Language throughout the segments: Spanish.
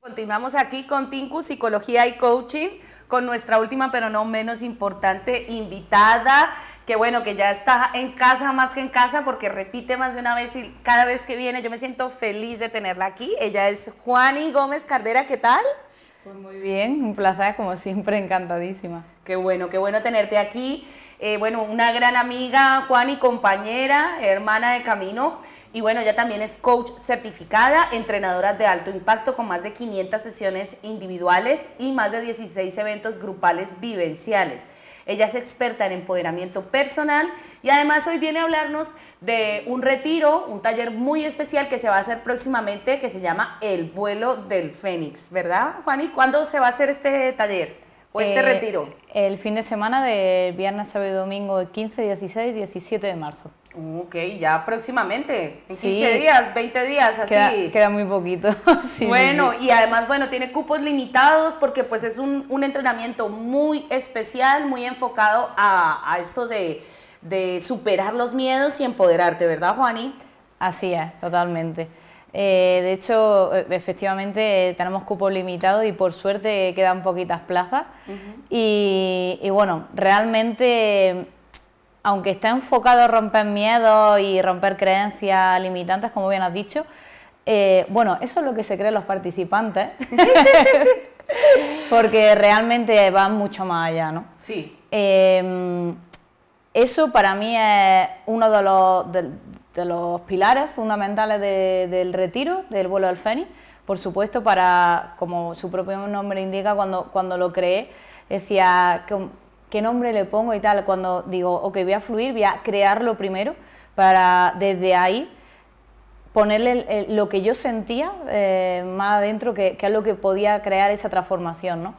Continuamos aquí con Tinku, Psicología y Coaching, con nuestra última pero no menos importante invitada, que bueno, que ya está en casa más que en casa porque repite más de una vez y cada vez que viene yo me siento feliz de tenerla aquí. Ella es Juani Gómez Cardera, ¿qué tal? Pues muy bien, un placer, como siempre, encantadísima. Qué bueno, qué bueno tenerte aquí. Eh, bueno, una gran amiga, Juani, compañera, hermana de camino. Y bueno, ella también es coach certificada, entrenadora de alto impacto con más de 500 sesiones individuales y más de 16 eventos grupales vivenciales. Ella es experta en empoderamiento personal y además hoy viene a hablarnos de un retiro, un taller muy especial que se va a hacer próximamente que se llama El vuelo del Fénix, ¿verdad, Juani? ¿Cuándo se va a hacer este taller o este Eh, retiro? El fin de semana de viernes, sábado y domingo, 15, 16, 17 de marzo. Ok, ya próximamente, en 15 Sí. días, 20 días, así. Queda, queda muy poquito. Sí, bueno, sí. y además, bueno, tiene cupos limitados porque pues es un, un entrenamiento muy especial, muy enfocado a, a esto de, de superar los miedos y empoderarte, ¿verdad, Juani? Así es, totalmente. Eh, de hecho, eh, efectivamente, tenemos cupos limitados y por suerte quedan poquitas plazas. y, y bueno, realmente, aunque está enfocado a romper miedos y romper creencias limitantes, como bien has dicho, eh, bueno, eso es lo que se creen los participantes, porque realmente van mucho más allá, ¿no? Sí. Eh, eso para mí es uno de los, de, de los pilares fundamentales de- del retiro, del vuelo del Fénix. Por supuesto, para, como su propio nombre indica, cuando, cuando lo creé, decía, ¿qué, qué nombre le pongo y tal? Cuando digo, ok, voy a fluir, voy a crearlo primero, para desde ahí ponerle el- el- lo que yo sentía eh, más adentro, que, que es lo que podía crear esa transformación. ¿no?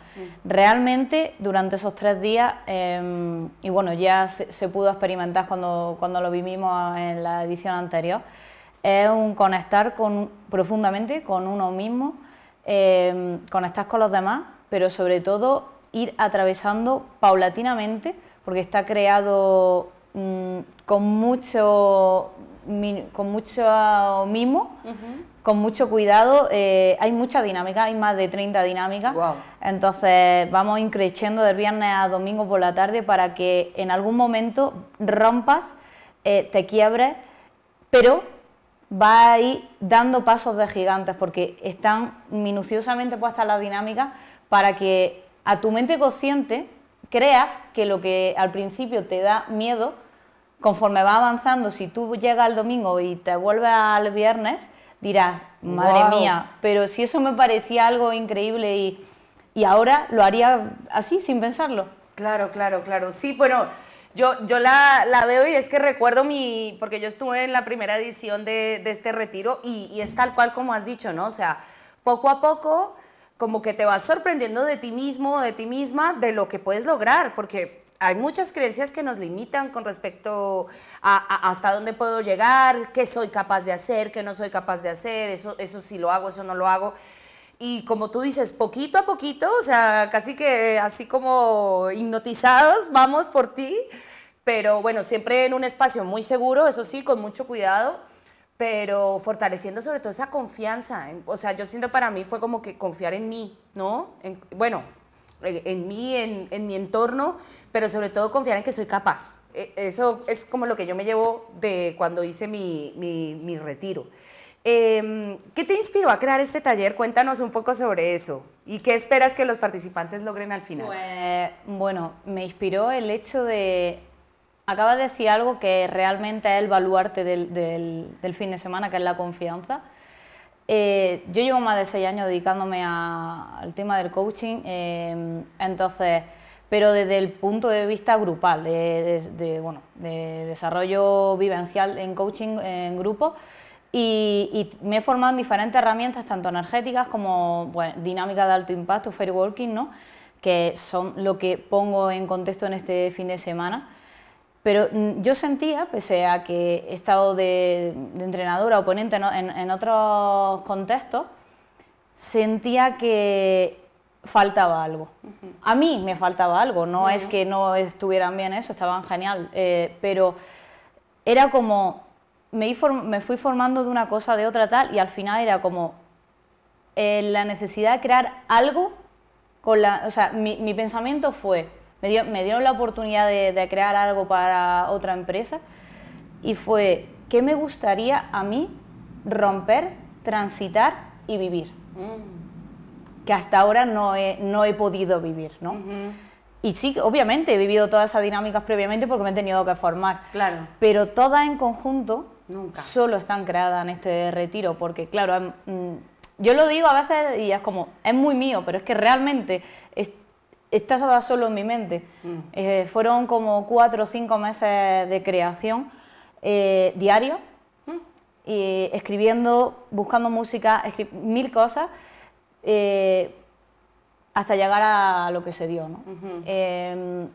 Realmente, durante esos tres días, eh, y bueno, ya se, se pudo experimentar cuando, cuando lo vivimos en la edición anterior, es un conectar con, profundamente con uno mismo, eh, conectar con los demás, pero sobre todo ir atravesando paulatinamente, porque está creado mm, con mucho con mucho mimo, con mucho cuidado. eh, hay mucha dinámica, hay más de 30 dinámicas. Entonces vamos increciendo del viernes a domingo por la tarde para que en algún momento rompas, eh, te quiebres, pero va a ir dando pasos de gigantes porque están minuciosamente puestas las dinámicas para que a tu mente consciente creas que lo que al principio te da miedo, conforme va avanzando, si tú llegas al domingo y te vuelves al viernes, dirás, madre mía, pero si eso me parecía algo increíble y, y ahora lo haría así, sin pensarlo. Claro, claro, claro. Sí, bueno, yo, yo la, la veo y es que recuerdo mi, porque yo estuve en la primera edición de, de este retiro y, y es tal cual como has dicho, ¿no? O sea, poco a poco como que te vas sorprendiendo de ti mismo, de ti misma, de lo que puedes lograr, porque hay muchas creencias que nos limitan con respecto a, a hasta dónde puedo llegar, qué soy capaz de hacer, qué no soy capaz de hacer, eso, eso sí lo hago, eso no lo hago. Y como tú dices, poquito a poquito, o sea, casi que así como hipnotizados, vamos por ti, pero bueno, siempre en un espacio muy seguro, eso sí, con mucho cuidado, pero fortaleciendo sobre todo esa confianza. O sea, yo siento para mí fue como que confiar en mí, ¿no? En- bueno, en, en mí, en, mi entorno, pero sobre todo confiar en que soy capaz. E- Eso es como lo que yo me llevo de cuando hice mi, mi, mi retiro. Em, ¿Qué te inspiró a crear este taller? Cuéntanos un poco sobre eso. ¿Y qué esperas que los participantes logren al final? Pues bueno, me inspiró el hecho de... Acabas de decir algo que realmente es el baluarte del, fin de semana, que es la confianza. Eh, yo llevo más de seis años dedicándome al tema del coaching, eh, entonces, pero desde el punto de vista grupal, de, desarrollo vivencial en coaching en grupo. Y, me he formado en diferentes herramientas, tanto energéticas como bueno, dinámica de alto impacto, fair working, ¿no? que son lo que pongo en contexto en este fin de semana. Pero mm, yo sentía, pese a que he estado de, de entrenadora o ponente en, en otros contextos, sentía que faltaba algo. A mí me faltaba algo, no es que no estuvieran bien eso, estaban genial, eh, pero era como, me, fui formando de una cosa, de otra tal, y al final era como, eh, la necesidad de crear algo con la... O sea, mi, mi pensamiento fue, me, dio, me dieron la oportunidad de, de crear algo para otra empresa y fue, ¿qué me gustaría a mí romper, transitar y vivir? Que hasta ahora no he, no he podido vivir, ¿no? Y sí, obviamente he vivido todas esas dinámicas previamente porque me he tenido que formar. Claro. Pero todas en conjunto Nunca. solo están creadas en este retiro, porque claro, em, mm, yo lo digo a veces y es como, es muy mío, pero es que realmente es- estaba solo en mi mente. Mm. Eh, fueron como cuatro o cinco meses de creación eh, diario, Mm. y escribiendo, buscando música, escri- mil cosas, eh, hasta llegar a lo que se dio. ¿no? Eh,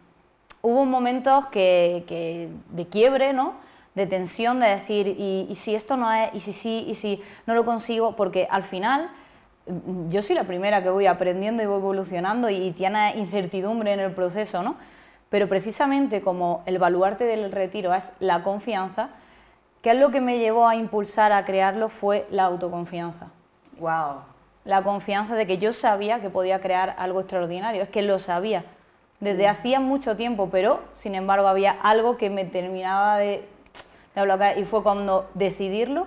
hubo momentos que, que de quiebre, ¿no? de tensión, de decir, ¿y, y si esto no es? ¿Y si sí? ¿Y si no lo consigo? Porque al final yo soy la primera que voy aprendiendo y voy evolucionando y tiene incertidumbre en el proceso, ¿no? Pero precisamente como el baluarte del retiro es la confianza, ¿qué es lo que me llevó a impulsar a crearlo? Fue la autoconfianza. Wow. La confianza de que yo sabía que podía crear algo extraordinario, es que lo sabía desde hacía mucho tiempo, pero sin embargo había algo que me terminaba de, de bloquear y fue cuando decidirlo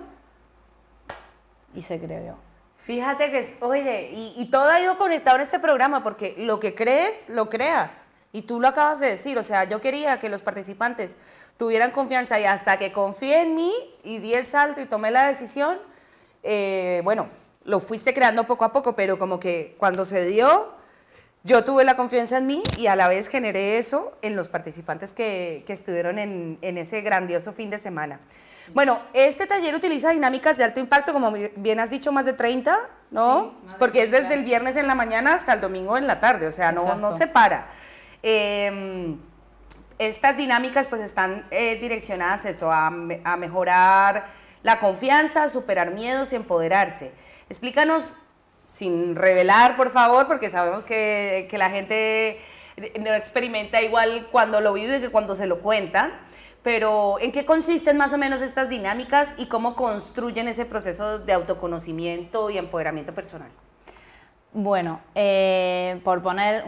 y se creó. Fíjate que, oye, y, y todo ha ido conectado en este programa porque lo que crees, lo creas. Y tú lo acabas de decir, o sea, yo quería que los participantes tuvieran confianza y hasta que confié en mí y di el salto y tomé la decisión, eh, bueno, lo fuiste creando poco a poco, pero como que cuando se dio, yo tuve la confianza en mí y a la vez generé eso en los participantes que, que estuvieron en, en ese grandioso fin de semana. Bueno, este taller utiliza dinámicas de alto impacto, como bien has dicho, más de 30, ¿no? Sí, Porque es 30. desde el viernes en la mañana hasta el domingo en la tarde, o sea, no, no se para. Eh, estas dinámicas pues están eh, direccionadas eso, a, me- a mejorar la confianza, superar miedos y empoderarse. Explícanos, sin revelar, por favor, porque sabemos que, que la gente no experimenta igual cuando lo vive que cuando se lo cuentan, pero ¿en qué consisten más o menos estas dinámicas y cómo construyen ese proceso de autoconocimiento y empoderamiento personal? Bueno, eh, por poner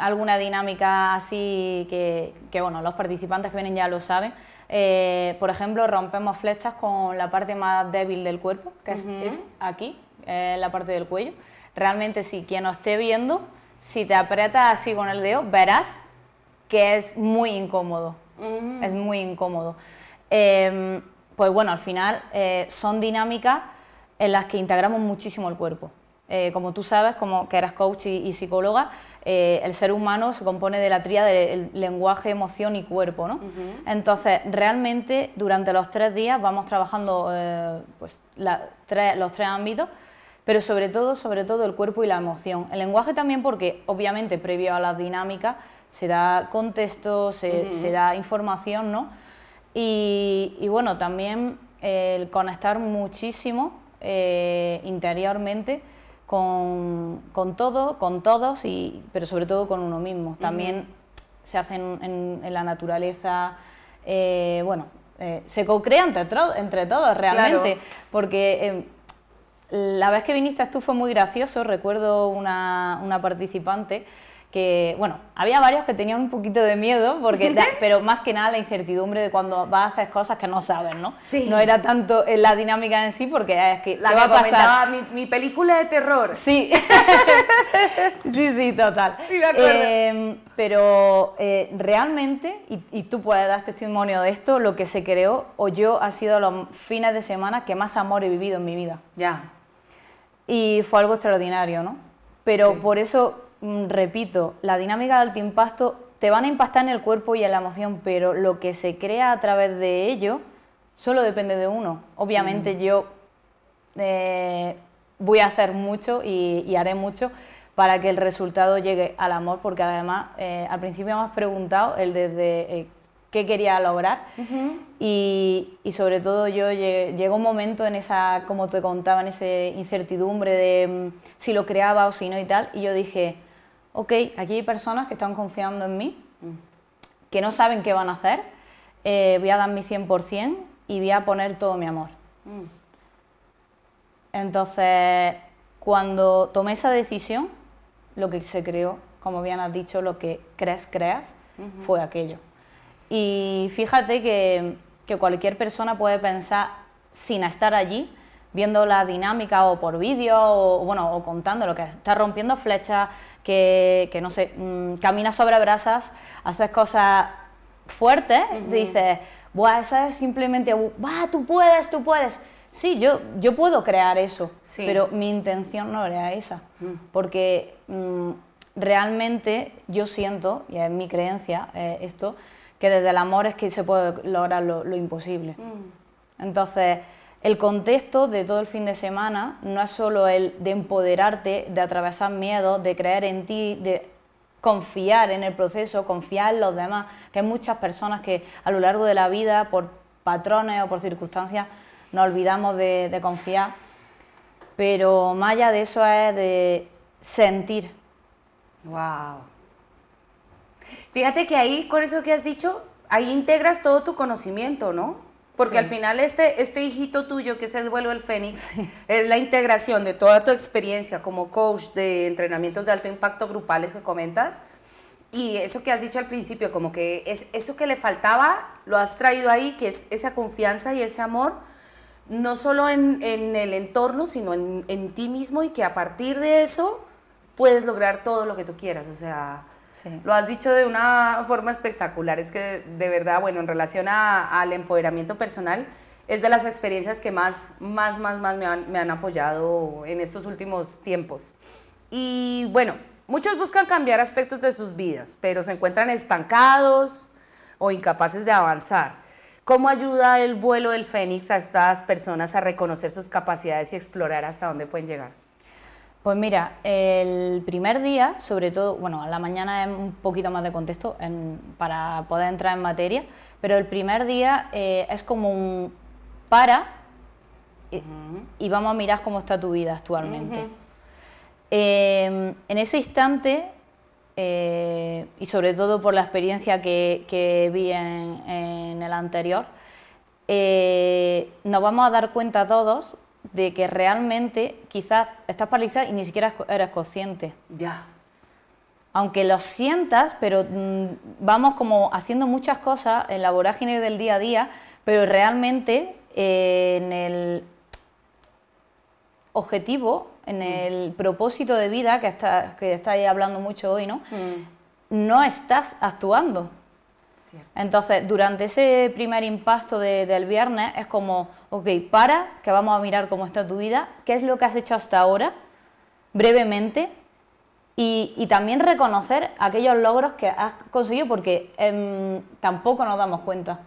alguna dinámica así que, que, bueno, los participantes que vienen ya lo saben, eh, por ejemplo, rompemos flechas con la parte más débil del cuerpo, que es, es aquí, eh, la parte del cuello. Realmente, si quien nos esté viendo, si te aprietas así con el dedo, verás que es muy incómodo. Es muy incómodo. Eh, pues bueno, al final eh, son dinámicas en las que integramos muchísimo el cuerpo. Eh, como tú sabes, como que eres coach y, y psicóloga, eh, el ser humano se compone de la tríada del lenguaje, emoción y cuerpo, ¿no? Entonces, realmente durante los tres días vamos trabajando eh, pues, la- tres- los tres ámbitos, pero sobre todo, sobre todo el cuerpo y la emoción. El lenguaje también porque, obviamente, previo a las dinámicas se da contexto, se, se da información, ¿no? Y, y bueno, también el conectar muchísimo eh, interiormente con, con todo, con todos, y, pero sobre todo con uno mismo. También se hace en, en- en la naturaleza, eh, bueno, eh, se co-crea entre, entre todos realmente, Claro. porque eh, la vez que viniste tú fue muy gracioso, recuerdo una, una participante que, bueno, había varios que tenían un poquito de miedo, porque pero más que nada la incertidumbre de cuando vas a hacer cosas que no sabes, ¿no? Sí. No era tanto la dinámica en sí, porque es que La ¿qué que va a pasar? comentaba mi, mi película de terror. Sí, sí, sí, total. Sí, me acuerdo. Eh, pero eh, realmente, y, y tú puedes dar testimonio de esto, lo que se creó o yo ha sido los fines de semana que más amor he vivido en mi vida. Ya. Y fue algo extraordinario, ¿no? Pero Sí. por eso, mm, repito, la dinámica de alto impacto te van a impactar en el cuerpo y en la emoción, pero lo que se crea a través de ello solo depende de uno. Obviamente yo eh, voy a hacer mucho y, y haré mucho para que el resultado llegue al amor, porque además eh, al principio me has preguntado el desde eh, qué quería lograr. Y, y sobre todo yo llegué, llegó un momento en esa, como te contaba, en esa incertidumbre de mm, si lo creaba o si no y tal, y yo dije, ok, aquí hay personas que están confiando en mí, que no saben qué van a hacer, eh, voy a dar mi 100% y voy a poner todo mi amor. Entonces, cuando tomé esa decisión, lo que se creó, como bien has dicho, lo que crees, creas, fue aquello. Y fíjate que, que cualquier persona puede pensar, sin estar allí, viendo la dinámica o por vídeo o, bueno, o contando lo que estás rompiendo flechas, que, que no sé, mm, caminas sobre brasas, haces cosas fuertes, dices, Buah, eso es simplemente, Buah, tú puedes, tú puedes. Sí, yo, yo puedo crear eso, pero mi intención no era esa, porque mm, realmente yo siento, y es mi creencia eh, esto, que desde el amor es que se puede lograr lo, imposible. Mm. Entonces, el contexto de todo el fin de semana no es solo el de empoderarte, de atravesar miedo, de creer en ti, de confiar en el proceso, confiar en los demás, que hay muchas personas que a lo largo de la vida, por patrones o por circunstancias, nos olvidamos de, confiar. Pero más allá de eso es de sentir. Wow. Fíjate que ahí, con eso que has dicho, ahí integras todo tu conocimiento, ¿no? Porque al final este, este hijito tuyo, que es el vuelo del Fénix, es la integración de toda tu experiencia como coach de entrenamientos de alto impacto grupales que comentas. Y eso que has dicho al principio, como que es eso que le faltaba, lo has traído ahí, que es esa confianza y ese amor, no solo en, en el entorno, sino en, en ti mismo y que a partir de eso puedes lograr todo lo que tú quieras. O sea, lo has dicho de una forma espectacular. Es que de, verdad, bueno, en relación al empoderamiento personal, es de las experiencias que más, más, más, más me han, me han apoyado en estos últimos tiempos. Y bueno, muchos buscan cambiar aspectos de sus vidas, pero se encuentran estancados o incapaces de avanzar. ¿Cómo ayuda el vuelo del Fénix a estas personas a reconocer sus capacidades y explorar hasta dónde pueden llegar? Pues mira, el primer día, sobre todo, bueno, a la mañana es un poquito más de contexto para poder entrar en materia, pero el primer día eh, es como un para y, vamos a mirar cómo está tu vida actualmente. Em, en ese instante, eh, y sobre todo por la experiencia que, vi en, el anterior, eh, nos vamos a dar cuenta todos de que realmente quizás estás paralizada y ni siquiera eres consciente. Ya. Aunque lo sientas, pero mm, vamos como haciendo muchas cosas en la vorágine del día a día, pero realmente eh, en el objetivo, en mm. el propósito de vida que, está, que estáis hablando mucho hoy, ¿no? Mm. No estás actuando. Entonces, durante ese primer impacto del viernes es como, ok, para, que vamos a mirar cómo está tu vida, qué es lo que has hecho hasta ahora, brevemente, y, también reconocer aquellos logros que has conseguido porque em, tampoco nos damos cuenta.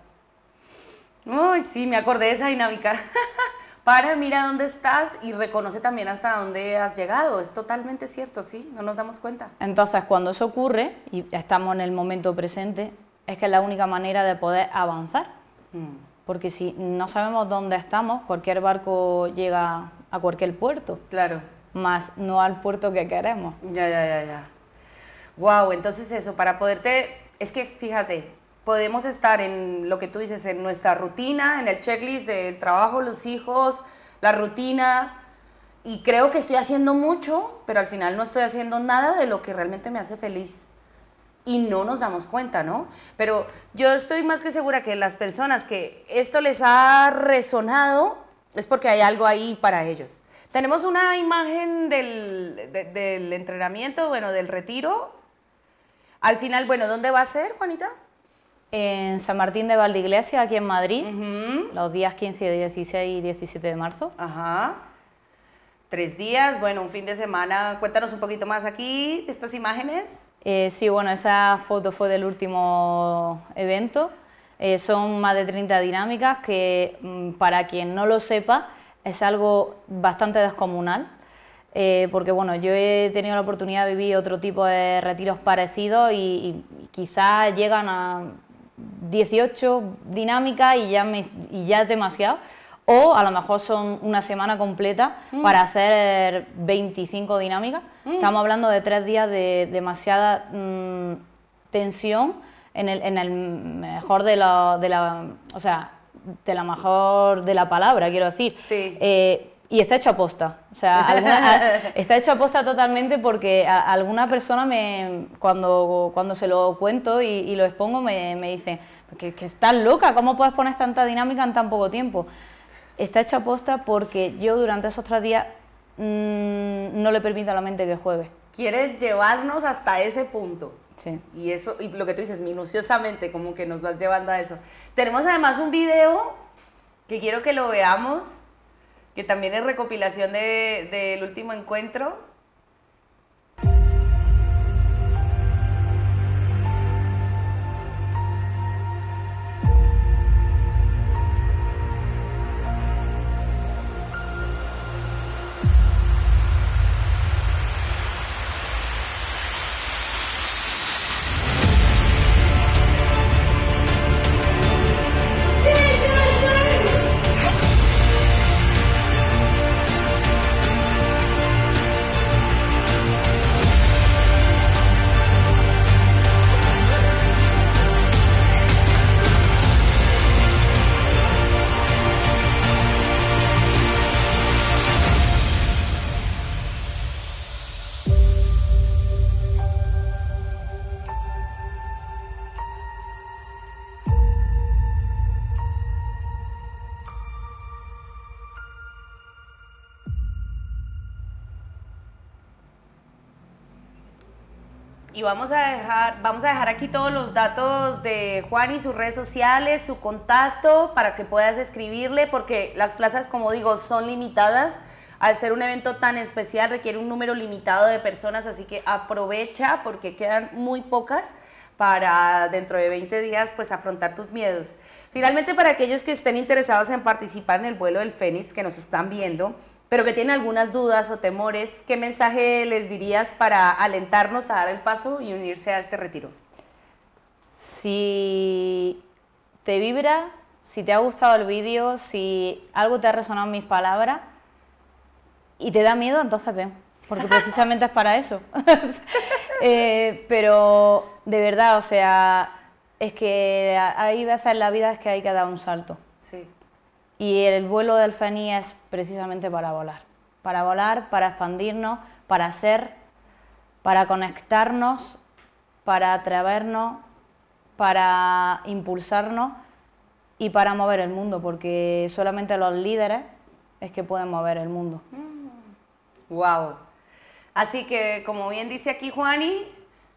Uy, sí, me acordé de esa dinámica. para, mira dónde estás y reconoce también hasta dónde has llegado. Es totalmente cierto, sí, no nos damos cuenta. Entonces, cuando eso ocurre y estamos en el momento presente, es que es la única manera de poder avanzar. Mm. Porque si no sabemos dónde estamos, cualquier barco llega a cualquier puerto. Claro. Más no al puerto que queremos. Ya, ya, ya, ya. Wow, entonces eso, para poderte, es que fíjate, podemos estar en lo que tú dices, en nuestra rutina, en el checklist del trabajo, los hijos, la rutina, y creo que estoy haciendo mucho, pero al final no estoy haciendo nada de lo que realmente me hace feliz y no nos damos cuenta, ¿no? Pero yo estoy más que segura que las personas que esto les ha resonado es porque hay algo ahí para ellos. Tenemos una imagen del, del entrenamiento, bueno, del retiro. Al final, bueno, ¿dónde va a ser, Juanita? En San Martín de Valdiglesia, aquí en Madrid, los días 15, 16 y 17 de marzo. Ajá. Tres días, bueno, un fin de semana. Cuéntanos un poquito más aquí, estas imágenes. Eh, sí, bueno, esa foto fue del último evento. Eh, son más de 30 dinámicas que, mm, para quien no lo sepa, es algo bastante descomunal. Eh, porque bueno, yo he tenido la oportunidad de vivir otro tipo de retiros parecidos y, quizás llegan a 18 dinámicas y ya, me, y ya es demasiado o a lo mejor son una semana completa mm. para hacer 25 dinámicas. Mm. Estamos hablando de tres días de demasiada mm, tensión en el, mejor de la, o sea, de la mejor de la palabra, quiero decir. Sí. Eh, y está hecho a posta. O sea, está hecho a posta totalmente porque a, alguna persona me, cuando, cuando se lo cuento y, lo expongo me, me dice que, que, estás loca, ¿cómo puedes poner tanta dinámica en tan poco tiempo? Está hecho a posta porque yo durante esos tres días mm, no le permito a la mente que juegue. Quieres llevarnos hasta ese punto. Sí. Y eso, y lo que tú dices, minuciosamente, como que nos vas llevando a eso. Tenemos además un video que quiero que lo veamos que también es recopilación del último encuentro. Vamos a dejar, vamos a dejar aquí todos los datos de Juan y sus redes sociales, su contacto para que puedas escribirle, porque las plazas, como digo, son limitadas. Al ser un evento tan especial requiere un número limitado de personas, así que aprovecha porque quedan muy pocas para dentro de 20 días pues afrontar tus miedos. Finalmente, para aquellos que estén interesados en participar en el vuelo del Fénix, que nos están viendo, pero que tienen algunas dudas o temores, ¿qué mensaje les dirías para alentarnos a dar el paso y unirse a este retiro? Si te vibra, si te ha gustado el vídeo, si algo te ha resonado en mis palabras y te da miedo, entonces ven, porque precisamente es para eso. Eh, pero de verdad, o sea, es que hay veces en la vida es que hay que dar un salto. Sí. Y el vuelo del Feni es precisamente para volar. Para volar, para expandirnos, para ser, para conectarnos, para atrevernos, para impulsarnos y para mover el mundo, porque solamente los líderes es que pueden mover el mundo. Wow. Mm. Así que, como bien dice aquí Juani,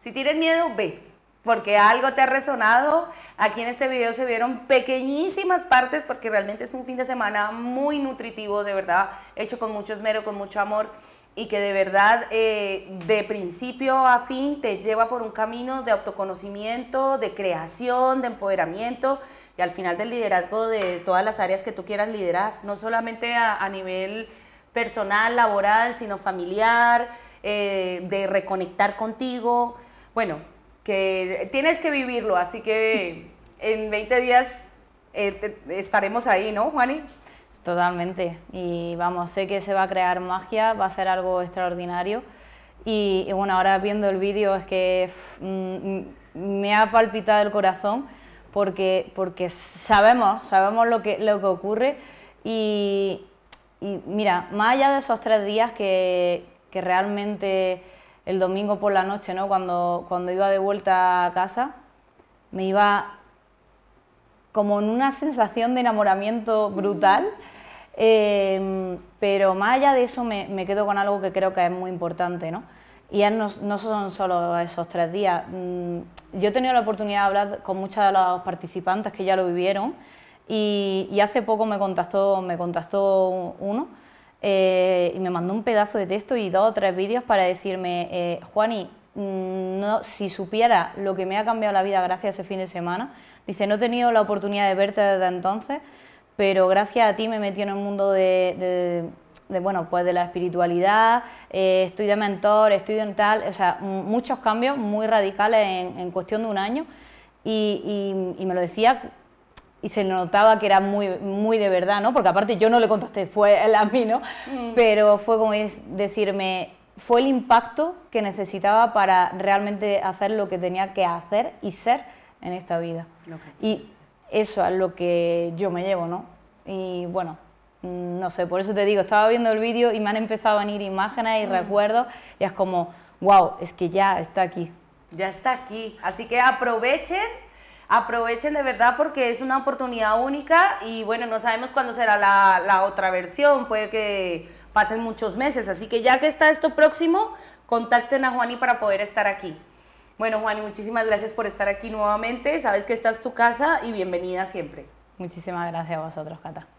si tienes miedo, ve porque algo te ha resonado. Aquí en este video se vieron pequeñísimas partes porque realmente es un fin de semana muy nutritivo, de verdad, hecho con mucho esmero, con mucho amor y que de verdad eh, de principio a fin te lleva por un camino de autoconocimiento, de creación, de empoderamiento y al final del liderazgo de todas las áreas que tú quieras liderar, no solamente a, nivel personal, laboral, sino familiar, eh, de reconectar contigo. Bueno, tienes que vivirlo, así que en 20 días eh, estaremos ahí, ¿no, Juani? Totalmente, y vamos, sé que se va a crear magia, va a ser algo extraordinario. Y, bueno, ahora viendo el vídeo es que mm, me ha palpitado el corazón porque, porque sabemos, sabemos lo que, lo que ocurre y, y mira, más allá de esos tres días que, que realmente el domingo por la noche, ¿no? Cuando, cuando iba de vuelta a casa, me iba como en una sensación de enamoramiento brutal, em, pero más allá de eso me, me, quedo con algo que creo que es muy importante, ¿no? Y no, no, son solo esos tres días. Mm, yo he tenido la oportunidad de hablar con muchos de los participantes que ya lo vivieron y, y hace poco me contactó, me contactó uno eh, y me mandó un pedazo de texto y dos o tres vídeos para decirme, eh, Juani, mm, no, si supiera lo que me ha cambiado la vida gracias a ese fin de semana, dice, no he tenido la oportunidad de verte desde entonces, pero gracias a ti me metí en el mundo de, bueno, pues de la espiritualidad, eh, estoy de mentor, estoy en tal, o sea, muchos cambios muy radicales en, cuestión de un año. Y me lo decía y se notaba que era muy, muy de verdad, ¿no? Porque aparte yo no le contesté, fue él a mí, ¿no? Mm. Pero fue como decirme, fue el impacto que necesitaba para realmente hacer lo que tenía que hacer y ser en esta vida. Y eso es lo que yo me llevo, ¿no? Y bueno, mm, no sé, por eso te digo, estaba viendo el vídeo y me han empezado a venir imágenes y Mm. recuerdos y es como, wow, es que ya está aquí. Ya está aquí. Así que aprovechen, aprovechen de verdad porque es una oportunidad única y bueno, no sabemos cuándo será la, la otra versión, puede que pasen muchos meses. Así que ya que está esto próximo, contacten a Juani para poder estar aquí. Bueno, Juani, muchísimas gracias por estar aquí nuevamente. Sabes que esta es tu casa y bienvenida siempre. Muchísimas gracias a vosotros, Cata.